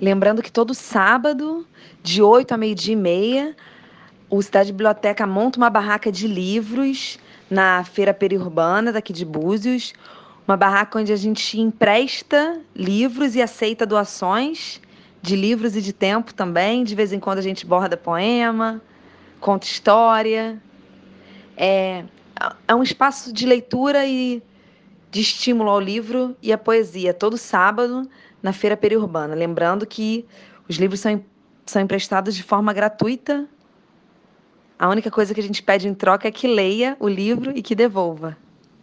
Lembrando que todo sábado, de 8 a meio-dia e meia, o Cidade Biblioteca monta uma barraca de livros na feira periurbana daqui de Búzios. Uma barraca onde a gente empresta livros e aceita doações de livros e de tempo também. De vez em quando a gente borda poema, conta história. É, é um espaço de leitura e de estímulo ao livro e à poesia, todo sábado na feira periurbana. Lembrando que os livros são, são emprestados de forma gratuita. A única coisa que a gente pede em troca é que leia o livro e que devolva.